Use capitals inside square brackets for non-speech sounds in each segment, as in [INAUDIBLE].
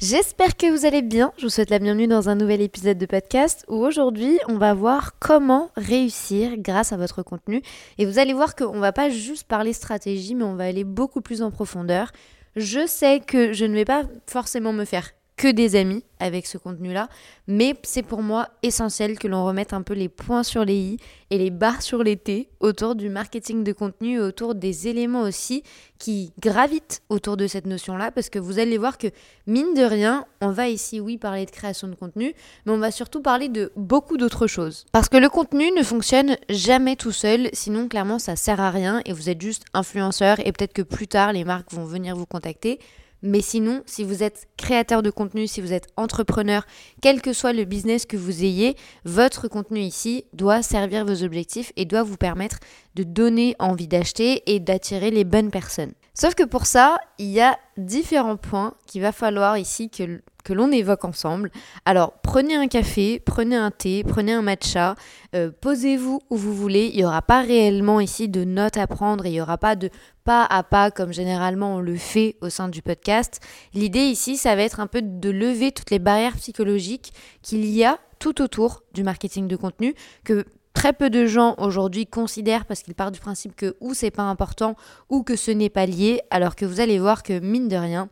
J'espère que vous allez bien. Je vous souhaite la bienvenue dans un nouvel épisode de podcast où aujourd'hui on va voir comment réussir grâce à votre contenu. Et vous allez voir qu'on va pas juste parler stratégie, mais on va aller beaucoup plus en profondeur. Je sais que je ne vais pas forcément me faire que des amis avec ce contenu-là, mais c'est pour moi essentiel que l'on remette un peu les points sur les i et les barres sur les t autour du marketing de contenu autour des éléments aussi qui gravitent autour de cette notion-là, parce que vous allez voir que mine de rien, on va ici, oui, parler de création de contenu, mais on va surtout parler de beaucoup d'autres choses. Parce que le contenu ne fonctionne jamais tout seul, sinon clairement ça sert à rien et vous êtes juste influenceur et peut-être que plus tard les marques vont venir vous contacter. Mais sinon, si vous êtes créateur de contenu, si vous êtes entrepreneur, quel que soit le business que vous ayez, votre contenu ici doit servir vos objectifs et doit vous permettre de donner envie d'acheter et d'attirer les bonnes personnes. Sauf que pour ça, il y a différents points qu'il va falloir ici que, que l'on évoque ensemble. Alors, prenez un café, prenez un thé, prenez un matcha, euh, posez-vous où vous voulez. Il n'y aura pas réellement ici de notes à prendre, il n'y aura pas de pas à pas comme généralement on le fait au sein du podcast. L'idée ici, ça va être un peu de lever toutes les barrières psychologiques qu'il y a tout autour du marketing de contenu que très peu de gens aujourd'hui considèrent parce qu'ils partent du principe que ou c'est pas important ou que ce n'est pas lié, alors que vous allez voir que mine de rien,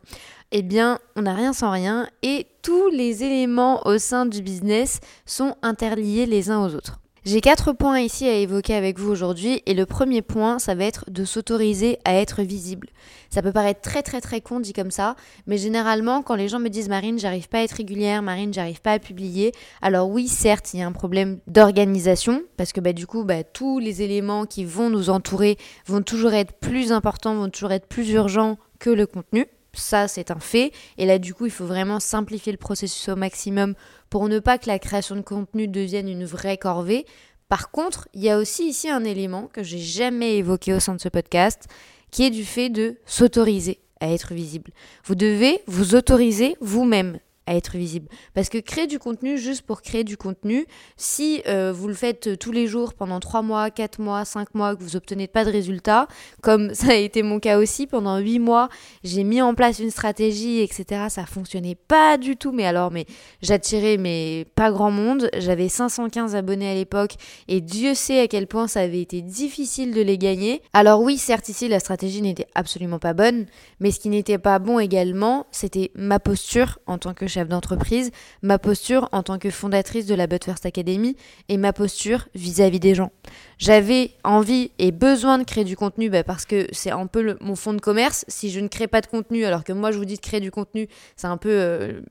eh bien, on n'a rien sans rien et tous les éléments au sein du business sont interliés les uns aux autres. J'ai quatre points ici à évoquer avec vous aujourd'hui et le premier point, ça va être de s'autoriser à être visible. Ça peut paraître très très très con dit comme ça, mais généralement quand les gens me disent Marine, j'arrive pas à être régulière, Marine, j'arrive pas à publier, alors oui, certes, il y a un problème d'organisation parce que bah, du coup, bah, tous les éléments qui vont nous entourer vont toujours être plus importants, vont toujours être plus urgents que le contenu. Ça, c'est un fait. Et là, du coup, il faut vraiment simplifier le processus au maximum pour ne pas que la création de contenu devienne une vraie corvée. Par contre, il y a aussi ici un élément que j'ai jamais évoqué au sein de ce podcast, qui est du fait de s'autoriser à être visible. Vous devez vous autoriser vous-même à être visible. Parce que créer du contenu juste pour créer du contenu, si euh, vous le faites tous les jours pendant 3 mois, 4 mois, 5 mois, que vous n'obtenez pas de résultats, comme [LAUGHS] ça a été mon cas aussi, pendant 8 mois, j'ai mis en place une stratégie, etc. Ça fonctionnait pas du tout, mais alors, mais j'attirais mais pas grand monde. J'avais 515 abonnés à l'époque et Dieu sait à quel point ça avait été difficile de les gagner. Alors oui, certes ici, la stratégie n'était absolument pas bonne, mais ce qui n'était pas bon également, c'était ma posture en tant que chef d'entreprise, ma posture en tant que fondatrice de la But First Academy et ma posture vis-à-vis des gens. J'avais envie et besoin de créer du contenu bah, parce que c'est un peu mon fond de commerce. Si je ne crée pas de contenu, alors que moi je vous dis de créer du contenu, c'est un peu euh,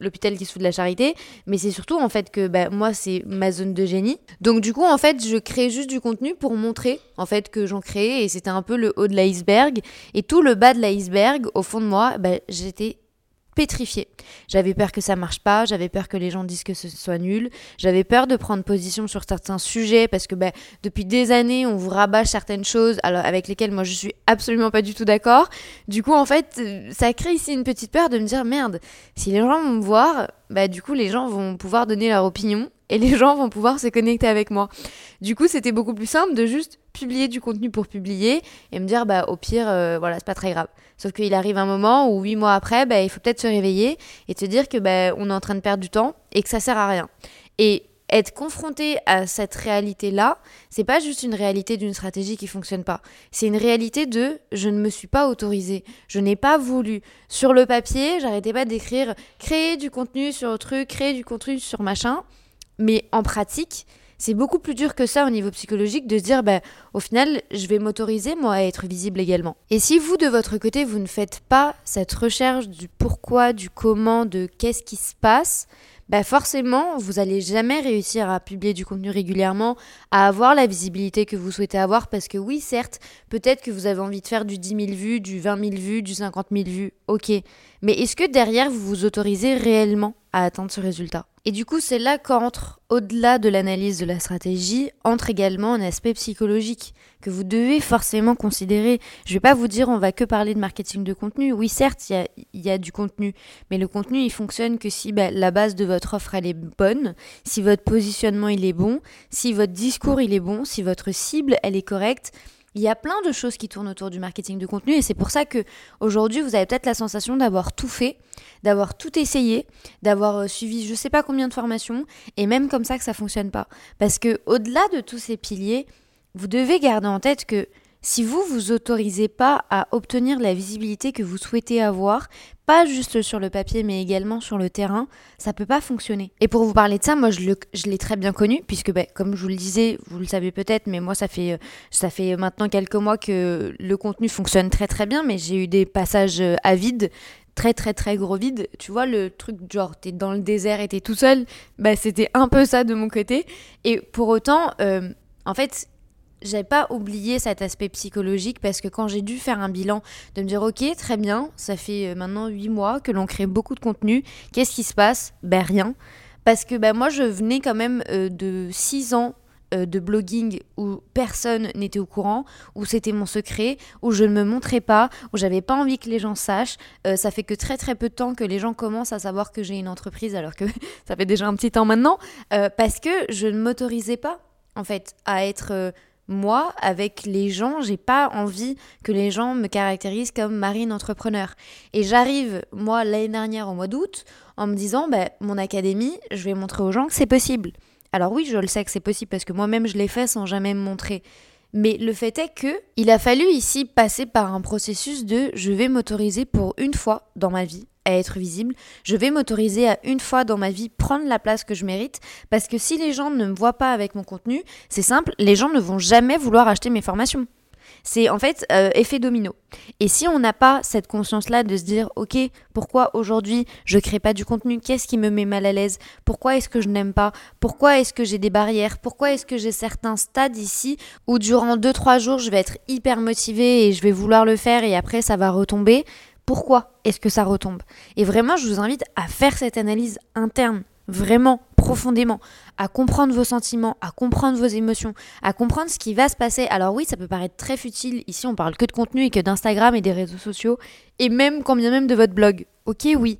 l'hôpital qui se fout de la charité, mais c'est surtout en fait que bah, moi c'est ma zone de génie. Donc du coup en fait je crée juste du contenu pour montrer en fait que j'en créais et c'était un peu le haut de l'iceberg et tout le bas de l'iceberg au fond de moi bah, j'étais pétrifiée. J'avais peur que ça marche pas, j'avais peur que les gens disent que ce soit nul, j'avais peur de prendre position sur certains sujets parce que bah, depuis des années on vous rabâche certaines choses alors, avec lesquelles moi je suis absolument pas du tout d'accord. Du coup en fait ça crée ici une petite peur de me dire merde, si les gens vont me voir, bah du coup les gens vont pouvoir donner leur opinion et les [LAUGHS] gens vont pouvoir se connecter avec moi. Du coup, c'était beaucoup plus simple de juste publier du contenu pour publier et me dire bah au pire euh, voilà, c'est pas très grave. Sauf qu'il arrive un moment où huit mois après, bah, il faut peut-être se réveiller et te dire que bah, on est en train de perdre du temps et que ça sert à rien. Et être confronté à cette réalité-là, c'est pas juste une réalité d'une stratégie qui fonctionne pas. C'est une réalité de je ne me suis pas autorisé, je n'ai pas voulu. Sur le papier, j'arrêtais pas d'écrire créer du contenu sur truc, créer du contenu sur machin. Mais en pratique, c'est beaucoup plus dur que ça au niveau psychologique de se dire, bah, au final, je vais m'autoriser, moi, à être visible également. Et si vous, de votre côté, vous ne faites pas cette recherche du pourquoi, du comment, de qu'est-ce qui se passe, bah forcément, vous n'allez jamais réussir à publier du contenu régulièrement, à avoir la visibilité que vous souhaitez avoir, parce que oui, certes, peut-être que vous avez envie de faire du 10 000 vues, du 20 000 vues, du 50 000 vues, ok. Mais est-ce que derrière, vous vous autorisez réellement à atteindre ce résultat? Et du coup, c'est là qu'entre, au-delà de l'analyse de la stratégie, entre également un aspect psychologique que vous devez forcément considérer. Je vais pas vous dire on va que parler de marketing de contenu. Oui, certes, il y a, du contenu, mais le contenu, il fonctionne que si bah, la base de votre offre, elle est bonne, si votre positionnement, il est bon, si votre discours, il est bon, si votre cible, elle est correcte, il y a plein de choses qui tournent autour du marketing de contenu et c'est pour ça que aujourd'hui vous avez peut-être la sensation d'avoir tout fait, d'avoir tout essayé, d'avoir euh, suivi je sais pas combien de formations et même comme ça que ça fonctionne pas. Parce que au-delà de tous ces piliers, vous devez garder en tête que si vous vous autorisez pas à obtenir la visibilité que vous souhaitez avoir, pas juste sur le papier mais également sur le terrain, ça peut pas fonctionner. Et pour vous parler de ça, moi je, l'ai très bien connu puisque ben, comme je vous le disais, vous le savez peut-être, mais moi ça fait euh, ça fait maintenant quelques mois que le contenu fonctionne très très bien, mais j'ai eu des passages euh, à vide très très très gros vide. Tu vois, le truc genre t'es dans le désert et t'es tout seul, bah c'était un peu ça de mon côté. Et pour autant, euh, en fait, j'avais pas oublié cet aspect psychologique parce que quand j'ai dû faire un bilan, de me dire ok, très bien, ça fait euh, maintenant 8 mois que l'on crée beaucoup de contenu, qu'est-ce qui se passe? Ben rien. Parce que ben, moi je venais quand même euh, de 6 ans euh, de blogging où personne n'était au courant, où c'était mon secret, où je ne me montrais pas, où j'avais pas envie que les gens sachent. ça fait que très très peu de temps que les gens commencent à savoir que j'ai une entreprise alors que [LAUGHS] ça fait déjà un petit temps maintenant, parce que je ne m'autorisais pas en fait à être moi, avec les gens, j'ai pas envie que les gens me caractérisent comme marine entrepreneur. Et j'arrive, moi, l'année dernière, au mois d'août, en me disant, bah, mon académie, je vais montrer aux gens que c'est possible. Alors oui, je le sais que c'est possible parce que moi-même, je l'ai fait sans jamais me montrer. Mais le fait est que il a fallu ici passer par un processus de je vais m'autoriser pour une fois dans ma vie à être visible. Je vais m'autoriser à une fois dans ma vie prendre la place que je mérite parce que si les gens ne me voient pas avec mon contenu, c'est simple, les gens ne vont jamais vouloir acheter mes formations. C'est en fait euh, effet domino. Et si on n'a pas cette conscience-là de se dire, ok, pourquoi aujourd'hui je crée pas du contenu? Qu'est-ce qui me met mal à l'aise? Pourquoi est-ce que je n'aime pas? Pourquoi est-ce que j'ai des barrières? Pourquoi est-ce que j'ai certains stades ici où durant 2-3 jours je vais être hyper motivée et je vais vouloir le faire et après ça va retomber? Pourquoi est-ce que ça retombe? Et vraiment, je vous invite à faire cette analyse interne, vraiment profondément, à comprendre vos sentiments, à comprendre vos émotions, à comprendre ce qui va se passer. Alors oui, ça peut paraître très futile. Ici, on parle que de contenu et que d'Instagram et des réseaux sociaux, et même quand bien même de votre blog. Ok, oui.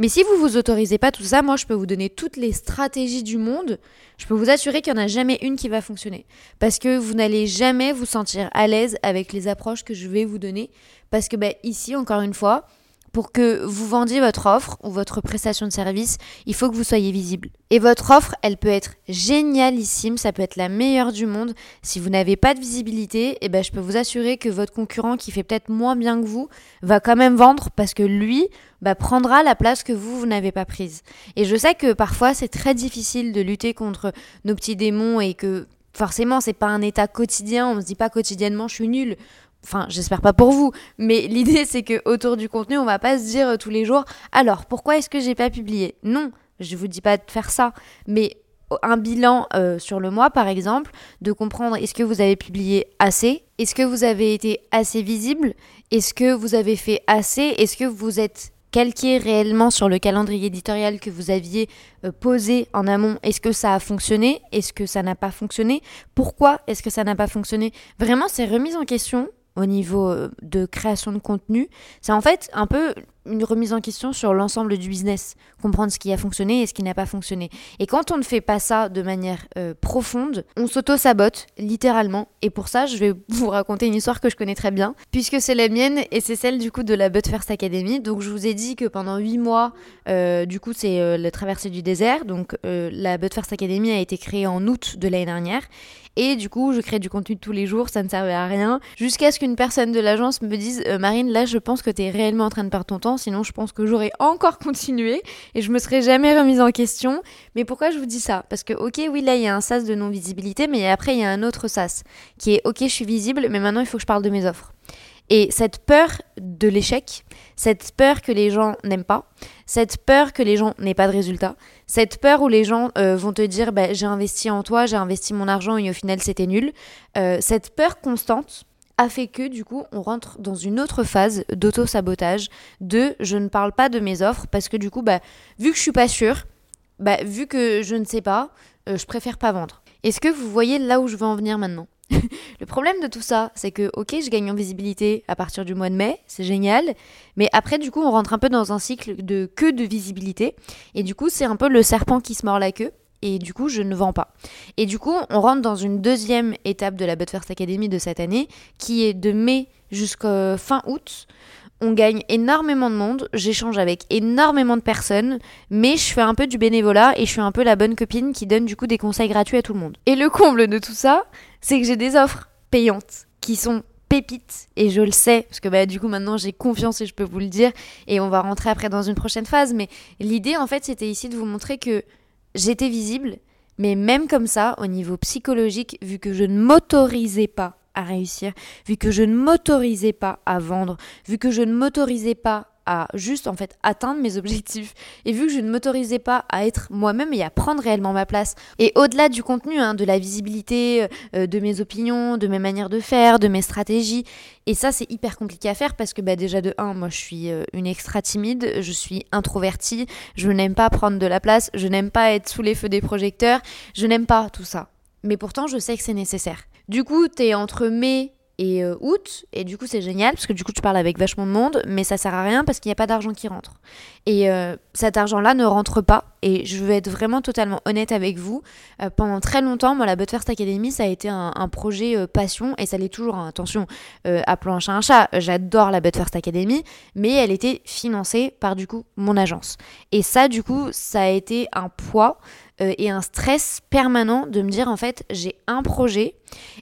Mais si vous vous autorisez pas tout ça, moi je peux vous donner toutes les stratégies du monde. Je peux vous assurer qu'il n'y en a jamais une qui va fonctionner. Parce que vous n'allez jamais vous sentir à l'aise avec les approches que je vais vous donner. Parce que ben, ici, encore une fois, pour que vous vendiez votre offre ou votre prestation de service, il faut que vous soyez visible. Et votre offre, elle peut être génialissime, ça peut être la meilleure du monde. Si vous n'avez pas de visibilité, eh ben, je peux vous assurer que votre concurrent qui fait peut-être moins bien que vous va quand même vendre parce que lui bah, prendra la place que vous, vous n'avez pas prise. Et je sais que parfois c'est très difficile de lutter contre nos petits démons et que forcément c'est pas un état quotidien, on se dit pas quotidiennement je suis nul. Enfin, j'espère pas pour vous, mais [LAUGHS] l'idée c'est que autour du contenu, on va pas se dire euh, tous les jours alors pourquoi est-ce que j'ai pas publié? Non, je vous dis pas de faire ça, mais un bilan euh, sur le mois par exemple, de comprendre est-ce que vous avez publié assez, est-ce que vous avez été assez visible, est-ce que vous avez fait assez, est-ce que vous êtes calqué réellement sur le calendrier éditorial que vous aviez euh, posé en amont? Est-ce que ça a fonctionné? Est-ce que ça n'a pas fonctionné? Pourquoi est-ce que ça n'a pas fonctionné? Vraiment, c'est remise en question au niveau euh, de création de contenu, c'est en fait un peu une remise en question sur l'ensemble du business, comprendre ce qui a fonctionné et ce qui n'a pas fonctionné. Et quand on ne fait pas ça de manière euh, profonde, on s'auto-sabote, littéralement. Et pour ça, je vais [LAUGHS] vous raconter une histoire que je connais très bien, puisque c'est la mienne et c'est celle du coup de la But First Academy. Donc je vous ai dit que pendant 8 mois, euh, du coup c'est la traversée du désert. Donc la But First Academy a été créée en août de l'année dernière. Et du coup, je crée du contenu tous les jours, ça ne servait à rien. Jusqu'à ce qu'une personne de l'agence me dise euh, Marine, là, je pense que tu es réellement en train de perdre ton temps, sinon je pense que j'aurais encore [LAUGHS] continué et je me serais jamais remise en question. Mais pourquoi je vous dis ça? Parce que, ok, oui, là, il y a un sas de non-visibilité, mais après, il y a un autre sas qui est ok, je suis visible, mais maintenant, il faut que je parle de mes offres. Et cette peur de l'échec, cette peur que les gens n'aiment pas, cette peur que les gens n'aient pas de résultat, cette peur où les gens euh, vont te dire bah, j'ai investi en toi, j'ai investi mon argent et au final c'était nul, euh, cette peur constante a fait que du coup on rentre dans une autre phase d'auto-sabotage, de je ne parle pas de mes offres parce que du coup bah, vu que je suis pas sûre, bah, vu que je ne sais pas, euh, je préfère pas vendre. Est-ce que vous voyez là où je veux en venir maintenant? [LAUGHS] Le problème de tout ça, c'est que, ok, je gagne en visibilité à partir du mois de mai, c'est génial, mais après, du coup, on rentre un peu dans un cycle de queue de visibilité, et du coup, c'est un peu le serpent qui se mord la queue, et du coup, je ne vends pas. Et du coup, on rentre dans une deuxième étape de la But First Academy de cette année, qui est de mai jusqu'à fin août, on gagne énormément de monde, j'échange avec énormément de personnes, mais je fais un peu du bénévolat et je suis un peu la bonne copine qui donne du coup des conseils gratuits à tout le monde. Et le comble de tout ça, c'est que j'ai des offres payantes qui sont pépites et je le sais parce que bah, du coup maintenant j'ai confiance et je peux vous le dire et on va rentrer après dans une prochaine phase mais l'idée en fait c'était ici de vous montrer que j'étais visible mais même comme ça au niveau psychologique vu que je ne m'autorisais pas à réussir, vu que je ne m'autorisais pas à vendre, vu que je ne m'autorisais pas à juste en fait atteindre mes objectifs. Et vu que je ne m'autorisais pas à être moi-même et à prendre réellement ma place et au-delà du contenu hein, de la visibilité euh, de mes opinions de mes manières de faire de mes stratégies et ça c'est hyper compliqué à faire parce que bah, déjà de 1 moi je suis euh, une extra timide je suis introvertie je n'aime pas prendre de la place je n'aime pas être sous les feux des projecteurs je n'aime pas tout ça. Mais pourtant je sais que c'est nécessaire. Du coup, tu es entre mai et euh, août, et du coup c'est génial, parce que du coup tu parles avec vachement de monde, mais ça sert à rien parce qu'il n'y a pas d'argent qui rentre. Et euh, cet argent-là ne rentre pas, et je veux être vraiment totalement honnête avec vous, euh, pendant très longtemps, moi la But First Academy, ça a été un, projet passion, et ça l'est toujours, hein. attention, appelons un chat un chat, j'adore la But First Academy, mais elle était financée par du coup mon agence. Et ça du coup, ça a été un poids euh, et un stress permanent de me dire en fait j'ai un projet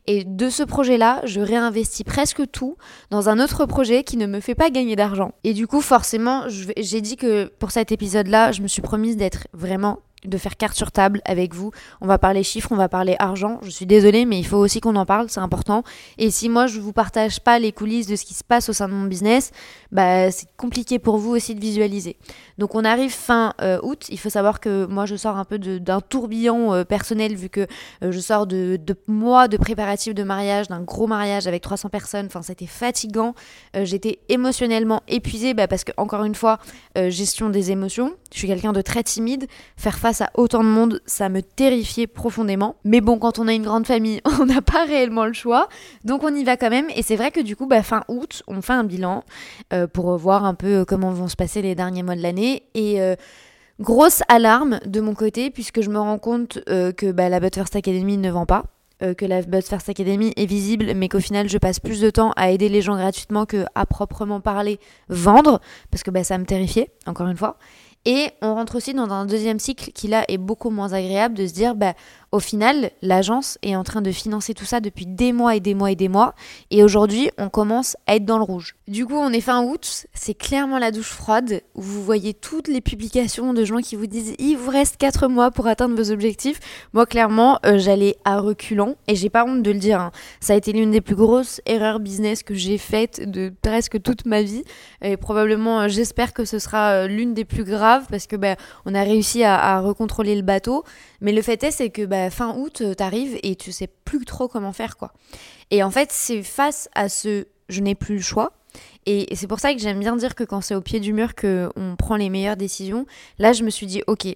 et de ce projet-là je réinvestis presque tout dans un autre projet qui ne me fait pas gagner d'argent. Et du coup forcément j'ai dit que pour cet épisode-là je me suis promise d'être vraiment de faire carte sur table avec vous. On va parler chiffres, on va parler argent. Je suis désolée, mais il faut aussi qu'on en parle, c'est important. Et si moi je vous partage pas les coulisses de ce qui se passe au sein de mon business, bah c'est compliqué pour vous aussi de visualiser. Donc on arrive fin euh, août. Il faut savoir que moi je sors un peu d'un tourbillon euh, personnel vu que euh, je sors de, de, mois de préparatifs de mariage, d'un gros mariage avec 300 personnes. Enfin c'était fatigant. J'étais émotionnellement épuisée bah, parce que encore une fois gestion des émotions. Je suis quelqu'un de très timide. Faire face à autant de monde, ça me terrifiait profondément. Mais bon, quand on a une grande famille, [LAUGHS] on n'a pas réellement le choix. Donc on y va quand même. Et c'est vrai que du coup, bah, fin août, on fait un bilan pour voir un peu comment vont se passer les derniers mois de l'année et euh, grosse alarme de mon côté, puisque je me rends compte euh, que bah, la But First Academy ne vend pas. Euh, que la But First Academy est visible, mais qu'au final je passe plus de temps à aider les gens gratuitement que à proprement parler vendre, parce que bah, ça me terrifiait, encore une fois. Et on rentre aussi dans un deuxième cycle qui là est beaucoup moins agréable de se dire bah au final l'agence est en train de financer tout ça depuis des mois et des mois et des mois et aujourd'hui on commence à être dans le rouge. Du coup on est fin août, c'est clairement la douche froide vous voyez toutes les publications de gens qui vous disent il vous reste 4 mois pour atteindre vos objectifs. Moi clairement euh, j'allais à reculons et j'ai pas honte de le dire. Hein. Ça a été l'une des plus grosses erreurs business que j'ai faites de presque toute ma vie et probablement euh, j'espère que ce sera euh, l'une des plus graves parce que bah, on a réussi à, recontrôler le bateau. Mais le fait est, c'est que bah, fin août, euh, t'arrives et tu sais plus trop comment faire, quoi. Et en fait, c'est face à ce je n'ai plus le choix. Et c'est pour ça que j'aime bien dire que quand c'est au pied du mur qu'on prend les meilleures décisions, là je me suis dit ok,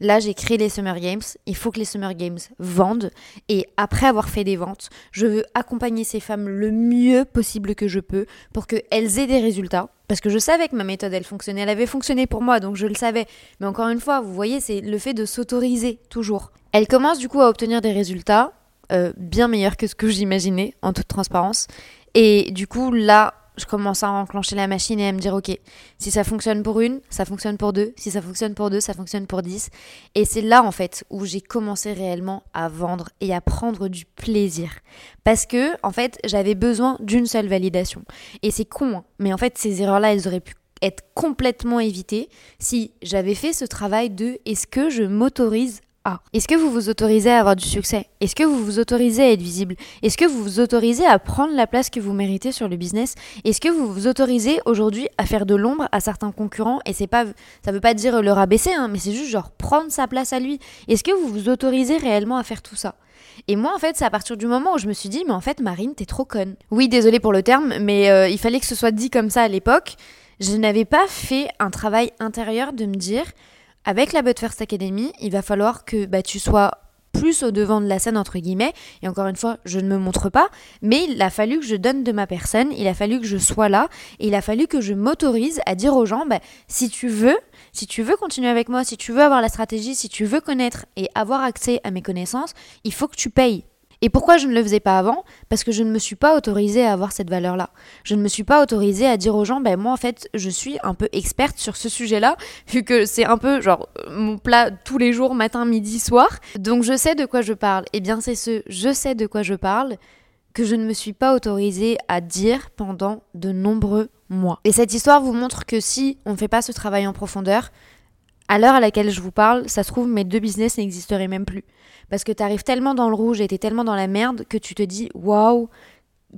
Là, j'ai créé les Summer Games. Il faut que les Summer Games vendent. Et après avoir fait des ventes, je veux accompagner ces femmes le mieux possible que je peux pour qu'elles aient des résultats. Parce que je savais que ma méthode, elle fonctionnait. Elle avait fonctionné pour moi, donc je le savais. Mais encore une fois, vous voyez, c'est le fait de s'autoriser toujours. Elle commence du coup à obtenir des résultats euh, bien meilleurs que ce que j'imaginais, en toute transparence. Et du coup, là, je commence à enclencher la machine et à me dire ok, si ça fonctionne pour une, ça fonctionne pour deux, si ça fonctionne pour deux, ça fonctionne pour dix. Et c'est là en fait où j'ai commencé réellement à vendre et à prendre du plaisir. Parce que en fait j'avais besoin d'une seule validation. Et c'est con, hein, mais en fait ces erreurs-là, elles auraient pu être complètement évitées si j'avais fait ce travail de est-ce que je m'autorise ah. Est-ce que vous vous autorisez à avoir du succès? Est-ce que vous vous autorisez à être visible? Est-ce que vous vous autorisez à prendre la place que vous méritez sur le business? Est-ce que vous vous autorisez aujourd'hui à faire de l'ombre à certains concurrents? Et c'est pas, ça veut pas dire le rabaisser, hein, mais c'est juste genre prendre sa place à lui. Est-ce que vous vous autorisez réellement à faire tout ça? Et moi, en fait, c'est à partir du moment où je me suis dit, mais en fait, Marine, t'es trop conne. Oui, désolé pour le terme, mais euh, il fallait que ce soit dit comme ça à l'époque. Je n'avais pas fait un travail intérieur de me dire, avec la But First Academy, il va falloir que bah, tu sois plus au devant de la scène entre guillemets. Et encore une fois je ne me montre pas mais il a fallu que je donne de ma personne il a fallu que je sois là et il a fallu que je m'autorise à dire aux gens bah, si tu veux si tu veux continuer avec moi si tu veux avoir la stratégie si tu veux connaître et avoir accès à mes connaissances il faut que tu payes et pourquoi je ne le faisais pas avant? Parce que je ne me suis pas autorisée à avoir cette valeur-là. Je ne me suis pas autorisée à dire aux gens, ben moi en fait, je suis un peu experte sur ce sujet-là, [LAUGHS] vu que c'est un peu genre mon plat tous les jours, matin, midi, soir. Donc je sais de quoi je parle. Et eh bien c'est ce je sais de quoi je parle que je ne me suis pas autorisée à dire pendant de nombreux mois. Et cette histoire vous montre que si on ne fait pas ce travail en profondeur, à l'heure à laquelle je vous parle, ça se trouve, mes deux business n'existeraient même plus. Parce que tu arrives tellement dans le rouge et t'es tellement dans la merde que tu te dis waouh,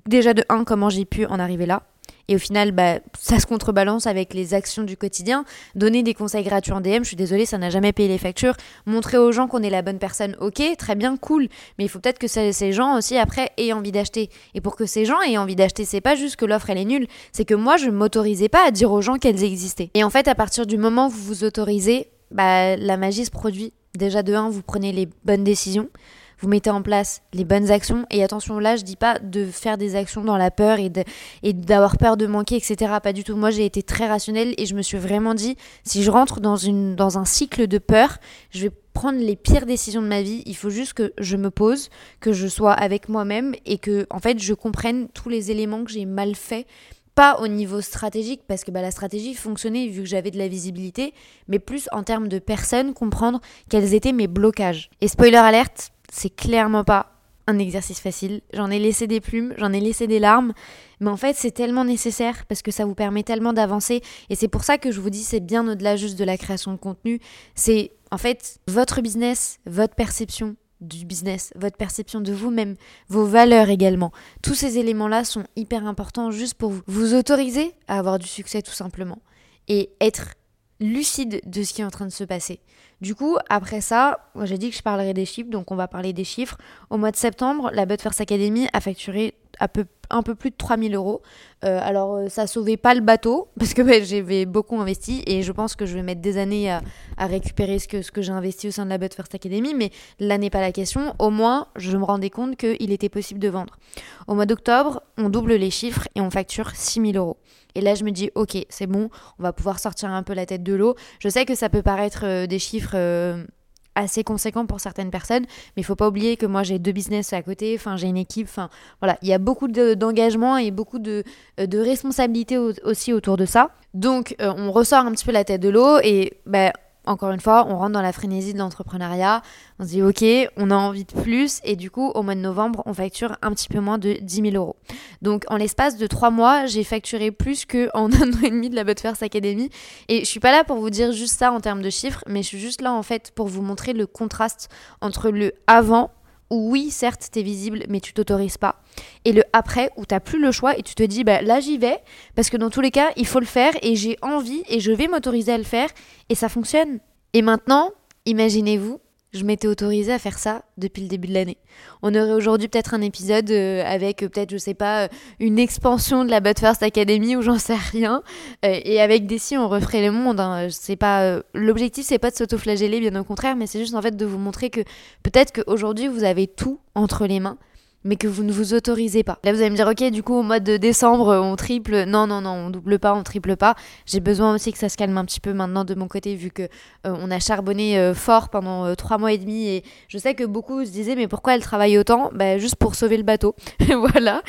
déjà de un, comment j'ai pu en arriver là. Et au final, bah, ça se contrebalance avec les actions du quotidien. Donner des conseils gratuits en DM, je suis désolée, ça n'a jamais payé les factures. Montrer aux gens qu'on est la bonne personne, ok, très bien, cool. Mais il faut peut-être que ces gens aussi, après, aient envie d'acheter. Et pour que ces gens aient envie d'acheter, c'est pas juste que l'offre, elle est nulle. C'est que moi, je m'autorisais pas à dire aux gens qu'elles existaient. Et en fait, à partir du moment où vous vous autorisez, bah, la magie se produit. Déjà de 1, vous prenez les bonnes décisions, vous mettez en place les bonnes actions. Et attention, là, je dis pas de faire des actions dans la peur et d'avoir peur de manquer, etc. Pas du tout. Moi, j'ai été très rationnelle et je me suis vraiment dit, si je rentre dans, une, dans un cycle de peur, je vais prendre les pires décisions de ma vie. Il faut juste que je me pose, que je sois avec moi-même et que, en fait, je comprenne tous les éléments que j'ai mal fait pas au niveau stratégique, parce que bah, la stratégie fonctionnait vu que j'avais de la visibilité, mais plus en termes de personnes, comprendre quels étaient mes blocages. Et spoiler alerte, c'est clairement pas un exercice facile. J'en ai laissé des plumes, j'en ai laissé des larmes, mais en fait c'est tellement nécessaire parce que ça vous permet tellement d'avancer. Et c'est pour ça que je vous dis c'est bien au-delà juste de la création de contenu. C'est en fait votre business, votre perception, du business, votre perception de vous-même, vos valeurs également. Tous ces éléments-là sont hyper importants juste pour vous. Autoriser à avoir du succès tout simplement et être lucide de ce qui est en train de se passer. Du coup, après ça, j'ai dit que je parlerai des chiffres, donc on va parler des chiffres. Au mois de septembre, la But First Academy a facturé à peu, un peu plus de 3000 euros. Euh, alors, euh, ça sauvait pas le bateau, [LAUGHS] parce que j'avais beaucoup investi, et je pense que je vais mettre des années à, récupérer ce que, j'ai investi au sein de la But First Academy, mais là n'est pas la question. Au moins, je me rendais compte qu'il était possible de vendre. Au mois d'octobre, on double les chiffres et on facture 6000 euros. Et là, je me dis, ok, c'est bon, on va pouvoir sortir un peu la tête de l'eau. Je sais que ça peut paraître euh, des chiffres assez conséquent pour certaines personnes, mais il faut pas oublier que moi j'ai deux business à côté, enfin j'ai une équipe, voilà, il y a beaucoup d'engagement et beaucoup de, euh, responsabilités aussi autour de ça. Donc euh, on ressort un petit peu la tête de l'eau et ben encore une fois, on rentre dans la frénésie de l'entrepreneuriat. On se dit, OK, on a envie de plus. Et du coup, au mois de novembre, on facture un petit peu moins de 10 000 euros. Donc, en l'espace de trois mois, j'ai facturé plus qu'en [LAUGHS] un an et demi de la Butterfly Academy. Et je suis pas là pour vous dire juste ça en termes de chiffres, mais je suis juste là, en fait, pour vous montrer le contraste entre le avant où oui, certes, t'es visible, mais tu t'autorises pas. Et le après, où t'as plus le choix et tu te dis, bah là j'y vais, parce que dans tous les cas, il faut le faire et j'ai envie et je vais m'autoriser à le faire et ça fonctionne. Et maintenant, imaginez-vous je m'étais autorisée à faire ça depuis le début de l'année. On aurait aujourd'hui peut-être un épisode euh, avec euh, peut-être, je sais pas, euh, une expansion de la But First Academy ou j'en sais rien. et avec Desi, on referait le monde. Hein. C'est pas l'objectif, c'est pas de s'autoflageller, bien au contraire, mais c'est juste en fait de vous montrer que peut-être qu'aujourd'hui vous avez tout entre les mains mais que vous ne vous autorisez pas. Là, vous allez me dire, ok, du coup, au mois de décembre, on triple. Non, non, non, on double pas, on triple pas. J'ai besoin aussi que ça se calme un petit peu maintenant de mon côté, vu que euh, on a charbonné euh, fort pendant euh, trois mois et demi. Et je sais que beaucoup se disaient, mais pourquoi elle travaille autant? Bah, Juste pour sauver le bateau. [LAUGHS] voilà.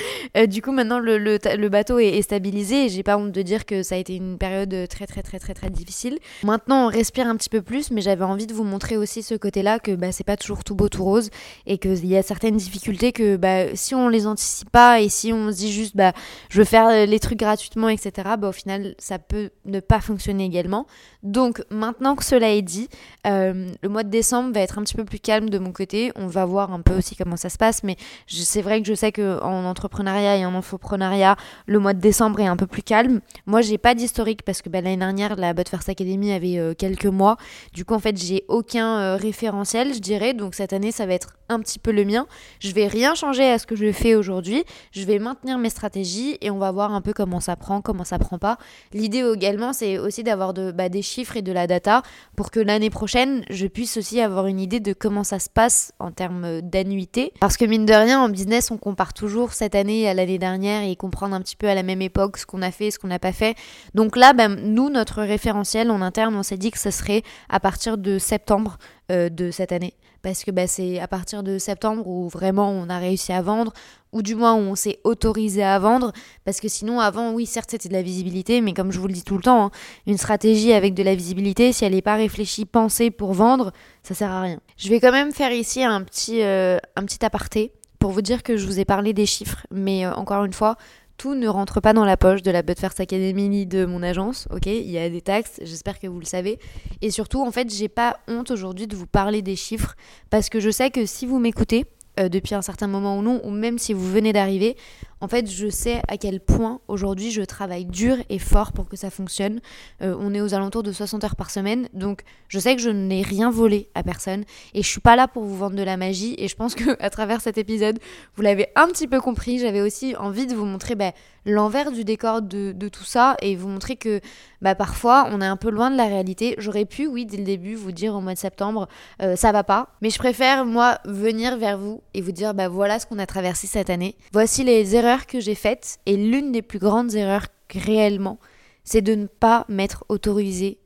du coup, maintenant, le, le, bateau est, stabilisé et j'ai pas honte de dire que ça a été une période très, très, très, très, très difficile. Maintenant, on respire un petit peu plus, mais j'avais envie de vous montrer aussi ce côté-là, que bah, c'est pas toujours tout beau, tout rose, et qu'il y a certaines difficultés que bah, bah, si on les anticipe pas et si on se dit juste bah je veux faire euh, les trucs gratuitement etc bah au final ça peut ne pas fonctionner également. Donc maintenant que cela est dit euh, le mois de décembre va être un petit peu plus calme de mon côté. On va voir un peu aussi comment ça se passe mais c'est vrai que je sais que en entrepreneuriat et en infoprenariat le mois de décembre est un peu plus calme. Moi j'ai pas d'historique parce que bah, l'année dernière la But First Academy avait euh, quelques mois. Du coup en fait j'ai aucun référentiel je dirais. Donc cette année ça va être un petit peu le mien. Je vais rien changer à ce que je fais aujourd'hui. Je vais maintenir mes stratégies et on va voir un peu comment ça prend, comment ça prend pas. L'idée également, c'est aussi d'avoir bah, des chiffres et de la data pour que l'année prochaine, je puisse aussi avoir une idée de comment ça se passe en termes d'annuité. Parce que mine de rien, en business, on compare toujours cette année à l'année dernière et comprendre un petit peu à la même époque ce qu'on a fait, ce qu'on n'a pas fait. Donc là, ben, nous, notre référentiel en interne, on s'est dit que ce serait à partir de septembre euh, de cette année. Parce que bah, c'est à partir de septembre où vraiment on a réussi à vendre, ou du moins où on s'est autorisé à vendre. Parce que sinon, avant, oui, certes, c'était de la visibilité, mais comme je vous le dis tout le temps, hein, une stratégie avec de la visibilité, si elle n'est pas réfléchie, pensée pour vendre, ça sert à rien. Je vais quand même faire ici un petit, euh, un petit aparté pour vous dire que je vous ai parlé des chiffres, mais euh, encore une fois, tout ne rentre pas dans la poche de la First Academy ni de mon agence, ok? Il y a des taxes, j'espère que vous le savez. Et surtout, en fait, j'ai pas honte aujourd'hui de vous parler des chiffres parce que je sais que si vous m'écoutez, euh, depuis un certain moment ou non, ou même si vous venez d'arriver, en fait, je sais à quel point aujourd'hui je travaille dur et fort pour que ça fonctionne. Euh, on est aux alentours de 60 heures par semaine, donc je sais que je n'ai rien volé à personne et je suis pas là pour vous vendre de la magie. Et je pense que [LAUGHS] à travers cet épisode, vous l'avez un petit peu compris. J'avais aussi envie de vous montrer bah, l'envers du décor de, tout ça et vous montrer que bah, parfois on est un peu loin de la réalité. J'aurais pu, oui, dès le début, vous dire au mois de septembre, euh, ça va pas, mais je préfère moi venir vers vous et vous dire, bah voilà ce qu'on a traversé cette année. Voici les erreurs que j'ai faite, et l'une des plus grandes erreurs réellement, c'est de ne pas m'être autorisée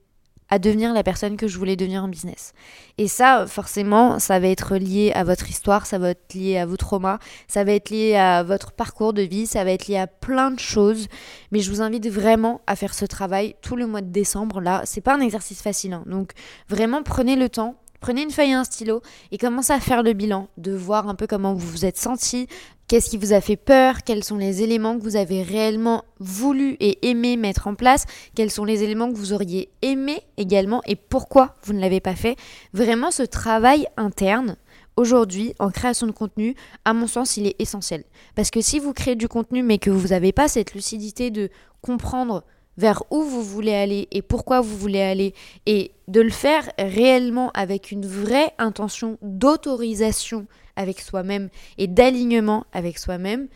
à devenir la personne que je voulais devenir en business. Et ça, forcément, ça va être lié à votre histoire, ça va être lié à vos traumas, ça va être lié à votre parcours de vie, ça va être lié à plein de choses. Mais je vous invite vraiment à faire ce travail tout le mois de décembre. Là, c'est pas un exercice facile. Hein. Donc, vraiment, prenez le temps Prenez une feuille et un stylo et commencez à faire le bilan, de voir un peu comment vous vous êtes senti, qu'est-ce qui vous a fait peur, quels sont les éléments que vous avez réellement voulu et aimé mettre en place, quels sont les éléments que vous auriez aimé également et pourquoi vous ne l'avez pas fait. Vraiment ce travail interne. Aujourd'hui, en création de contenu, à mon sens, il est essentiel. Parce que si vous créez du contenu mais que vous n'avez pas cette lucidité de comprendre vers où vous voulez aller et pourquoi vous voulez aller et de le faire réellement avec une vraie intention d'autorisation avec soi-même et d'alignement avec soi-même,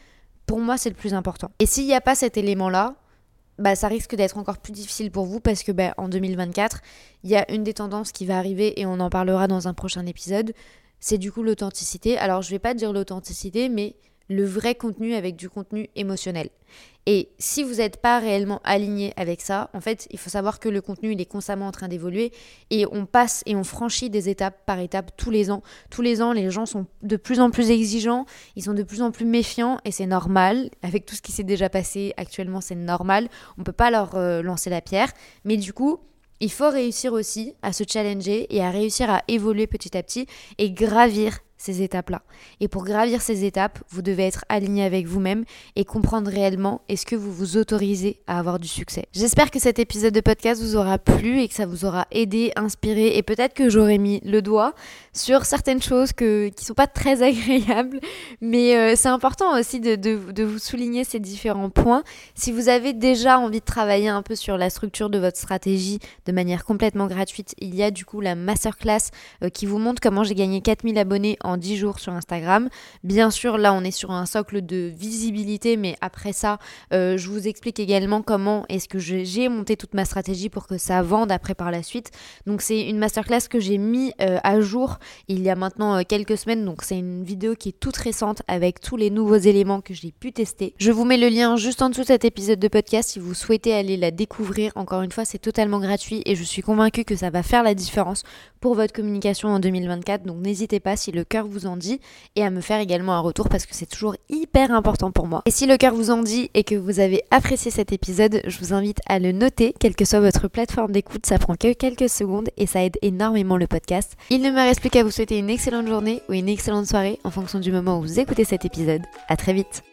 pour moi c'est le plus important. Et s'il n'y a pas cet élément-là, bah, ça risque d'être encore plus difficile pour vous parce que bah, en 2024, il y a une des tendances qui va arriver et on en parlera dans un prochain épisode, c'est du coup l'authenticité. Alors je vais pas dire l'authenticité, mais le vrai contenu avec du contenu émotionnel. Et si vous n'êtes pas réellement aligné avec ça, en fait, il faut savoir que le contenu, il est constamment en train d'évoluer et on passe et on franchit des étapes par étapes tous les ans. Tous les ans, les gens sont de plus en plus exigeants, ils sont de plus en plus méfiants et c'est normal. Avec tout ce qui s'est déjà passé actuellement, c'est normal. On ne peut pas leur euh, lancer la pierre. Mais du coup, il faut réussir aussi à se challenger et à réussir à évoluer petit à petit et gravir ces étapes-là. Et pour gravir ces étapes, vous devez être aligné avec vous-même et comprendre réellement est-ce que vous vous autorisez à avoir du succès. J'espère que cet épisode de podcast vous aura plu et que ça vous aura aidé, inspiré et peut-être que j'aurais mis le doigt sur certaines choses que, qui sont pas très [LAUGHS] agréables, mais euh, c'est important aussi de, de, vous souligner ces différents points. Si vous avez déjà envie de travailler un peu sur la structure de votre stratégie de manière complètement gratuite, il y a du coup la masterclass euh, qui vous montre comment j'ai gagné 4000 abonnés en 10 jours sur Instagram. Bien sûr, là, on est sur un socle de visibilité, mais après ça, euh, je vous explique également comment est-ce que j'ai monté toute ma stratégie pour que ça vende après par la suite. Donc, c'est une masterclass que j'ai mis euh, à jour il y a maintenant euh, quelques semaines. Donc, c'est une vidéo qui est toute récente avec tous les nouveaux éléments que j'ai pu tester. Je vous mets le lien juste en dessous de cet épisode de podcast si vous souhaitez aller la découvrir. Encore une fois, c'est totalement gratuit et je suis convaincue que ça va faire la différence pour votre communication en 2024. Donc, n'hésitez pas si le vous en dit et à me faire également un retour parce que c'est toujours hyper important pour moi. Et si le cœur vous en dit et que vous avez apprécié cet épisode, je vous invite à le noter, quelle que soit votre plateforme d'écoute, ça prend que quelques secondes et ça aide énormément le podcast. Il ne me reste plus qu'à vous souhaiter une excellente journée ou une excellente soirée en fonction du moment où vous écoutez cet épisode. À très vite.